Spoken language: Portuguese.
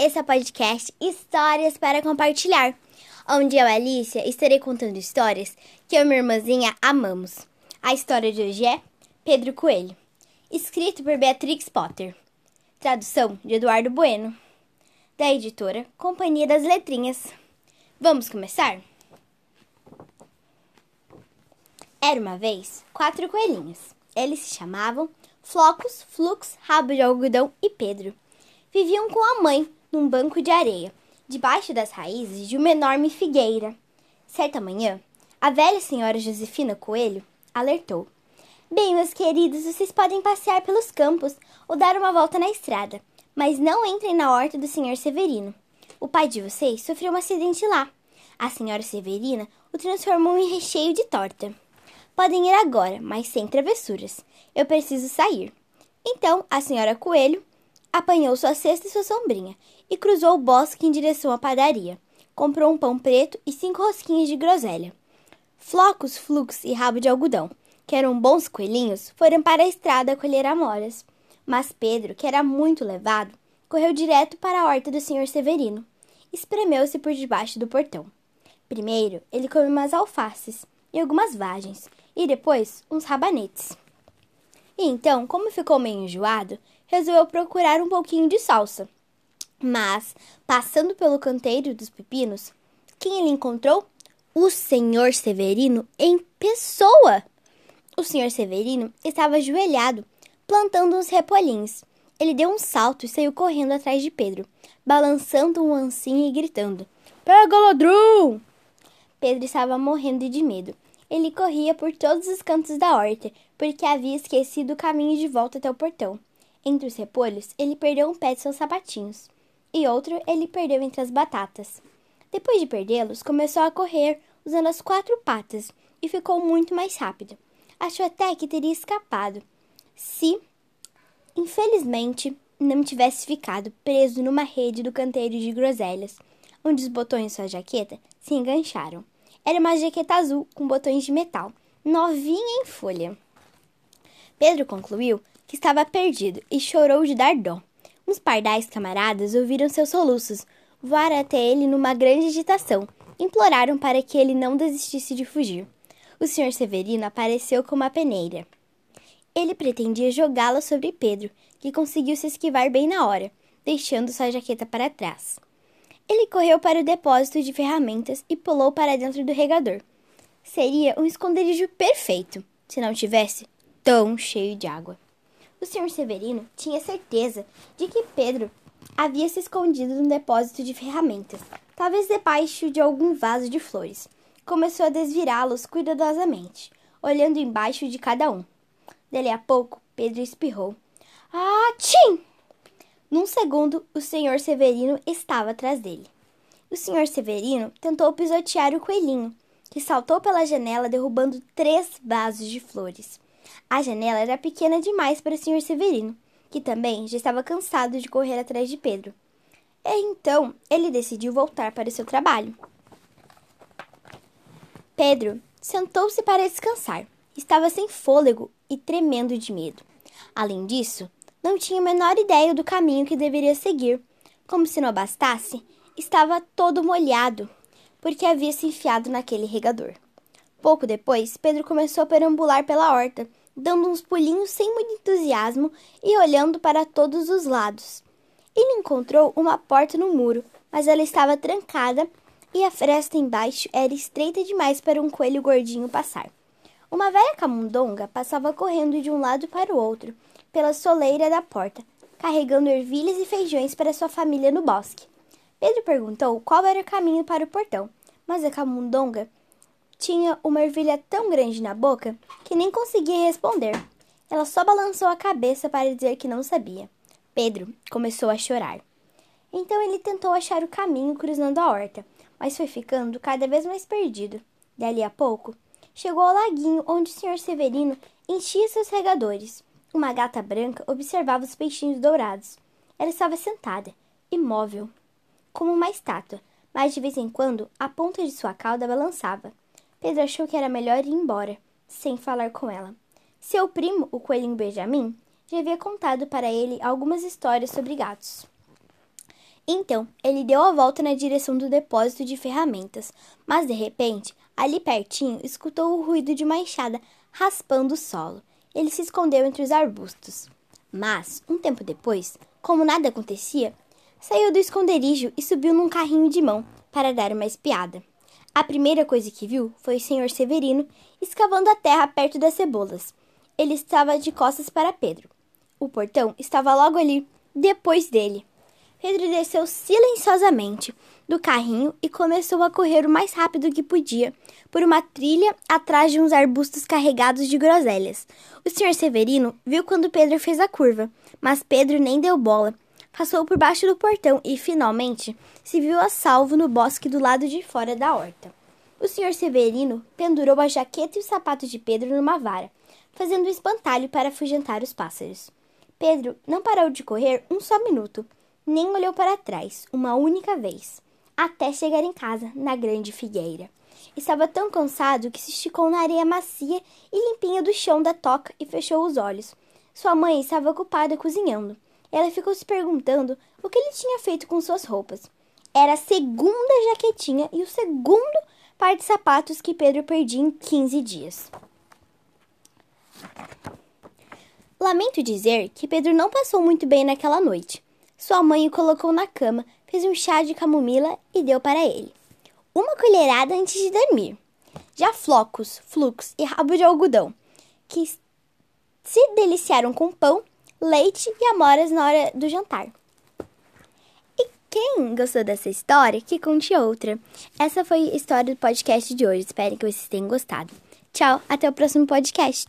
Esse é o podcast Histórias para Compartilhar, onde eu, Alicia, estarei contando histórias que eu e minha irmãzinha amamos. A história de hoje é Pedro Coelho, escrito por Beatrix Potter. Tradução de Eduardo Bueno, da editora Companhia das Letrinhas. Vamos começar? Era uma vez quatro coelhinhos. Eles se chamavam Flocos, Flux, Rabo de Algodão e Pedro. Viviam com a mãe num banco de areia, debaixo das raízes de uma enorme figueira. Certa manhã, a velha senhora Josefina Coelho alertou: Bem, meus queridos, vocês podem passear pelos campos ou dar uma volta na estrada, mas não entrem na horta do senhor Severino. O pai de vocês sofreu um acidente lá. A senhora Severina o transformou em recheio de torta. Podem ir agora, mas sem travessuras. Eu preciso sair. Então a senhora Coelho apanhou sua cesta e sua sombrinha e cruzou o bosque em direção à padaria. Comprou um pão preto e cinco rosquinhas de groselha. Flocos, Flux e Rabo de Algodão, que eram bons coelhinhos, foram para a estrada colher amoras. Mas Pedro, que era muito levado, correu direto para a horta do senhor Severino. Espremeu-se por debaixo do portão. Primeiro, ele comeu umas alfaces e algumas vagens, e depois uns rabanetes. E então, como ficou meio enjoado, resolveu procurar um pouquinho de salsa. Mas, passando pelo canteiro dos pepinos, quem ele encontrou? O senhor Severino em pessoa! O senhor Severino estava ajoelhado, plantando uns repolhinhos. Ele deu um salto e saiu correndo atrás de Pedro, balançando um ancinho e gritando: Pega, ladrão! Pedro estava morrendo de medo ele corria por todos os cantos da horta, porque havia esquecido o caminho de volta até o portão. Entre os repolhos, ele perdeu um pé de seus sapatinhos, e outro ele perdeu entre as batatas. Depois de perdê-los, começou a correr usando as quatro patas e ficou muito mais rápido. Achou até que teria escapado, se, infelizmente, não tivesse ficado preso numa rede do canteiro de groselhas, onde os botões de sua jaqueta se engancharam. Era uma jaqueta azul com botões de metal, novinha em folha. Pedro concluiu que estava perdido e chorou de dar dó. Uns pardais camaradas ouviram seus soluços, voaram até ele numa grande agitação, imploraram para que ele não desistisse de fugir. O senhor Severino apareceu com uma peneira. Ele pretendia jogá-la sobre Pedro, que conseguiu se esquivar bem na hora, deixando sua jaqueta para trás. Ele correu para o depósito de ferramentas e pulou para dentro do regador. Seria um esconderijo perfeito se não tivesse tão cheio de água. O senhor Severino tinha certeza de que Pedro havia se escondido no depósito de ferramentas, talvez debaixo de algum vaso de flores. Começou a desvirá-los cuidadosamente, olhando embaixo de cada um. Dali a pouco, Pedro espirrou. Ah, tchim! Num segundo, o senhor Severino estava atrás dele. O senhor Severino tentou pisotear o coelhinho, que saltou pela janela derrubando três vasos de flores. A janela era pequena demais para o senhor Severino, que também já estava cansado de correr atrás de Pedro. E então ele decidiu voltar para o seu trabalho. Pedro sentou-se para descansar. Estava sem fôlego e tremendo de medo. Além disso, não tinha a menor ideia do caminho que deveria seguir. Como se não bastasse, estava todo molhado, porque havia se enfiado naquele regador. Pouco depois, Pedro começou a perambular pela horta, dando uns pulinhos sem muito entusiasmo e olhando para todos os lados. Ele encontrou uma porta no muro, mas ela estava trancada e a fresta embaixo era estreita demais para um coelho gordinho passar. Uma velha camundonga passava correndo de um lado para o outro, pela soleira da porta, carregando ervilhas e feijões para sua família no bosque. Pedro perguntou qual era o caminho para o portão, mas a camundonga tinha uma ervilha tão grande na boca que nem conseguia responder. Ela só balançou a cabeça para dizer que não sabia. Pedro começou a chorar. Então ele tentou achar o caminho cruzando a horta, mas foi ficando cada vez mais perdido. Dali a pouco, chegou ao laguinho onde o senhor Severino enchia seus regadores. Uma gata branca observava os peixinhos dourados. Ela estava sentada, imóvel, como uma estátua, mas de vez em quando a ponta de sua cauda balançava. Pedro achou que era melhor ir embora, sem falar com ela. Seu primo, o coelhinho Benjamin, já havia contado para ele algumas histórias sobre gatos. Então, ele deu a volta na direção do depósito de ferramentas, mas de repente, ali pertinho, escutou o ruído de uma enxada raspando o solo. Ele se escondeu entre os arbustos. Mas, um tempo depois, como nada acontecia, saiu do esconderijo e subiu num carrinho de mão para dar uma espiada. A primeira coisa que viu foi o senhor Severino escavando a terra perto das cebolas. Ele estava de costas para Pedro. O portão estava logo ali, depois dele. Pedro desceu silenciosamente do carrinho e começou a correr o mais rápido que podia por uma trilha atrás de uns arbustos carregados de groselhas. O senhor Severino viu quando Pedro fez a curva, mas Pedro nem deu bola. Passou por baixo do portão e, finalmente, se viu a salvo no bosque do lado de fora da horta. O senhor Severino pendurou a jaqueta e os sapatos de Pedro numa vara, fazendo um espantalho para afugentar os pássaros. Pedro não parou de correr um só minuto nem olhou para trás uma única vez, até chegar em casa, na grande figueira. Estava tão cansado que se esticou na areia macia e limpinha do chão da toca e fechou os olhos. Sua mãe estava ocupada cozinhando. Ela ficou se perguntando o que ele tinha feito com suas roupas. Era a segunda jaquetinha e o segundo par de sapatos que Pedro perdia em 15 dias. Lamento dizer que Pedro não passou muito bem naquela noite. Sua mãe o colocou na cama, fez um chá de camomila e deu para ele. Uma colherada antes de dormir. Já flocos, flux e rabo de algodão, que se deliciaram com pão, leite e amoras na hora do jantar. E quem gostou dessa história, que conte outra. Essa foi a história do podcast de hoje. Espero que vocês tenham gostado. Tchau, até o próximo podcast.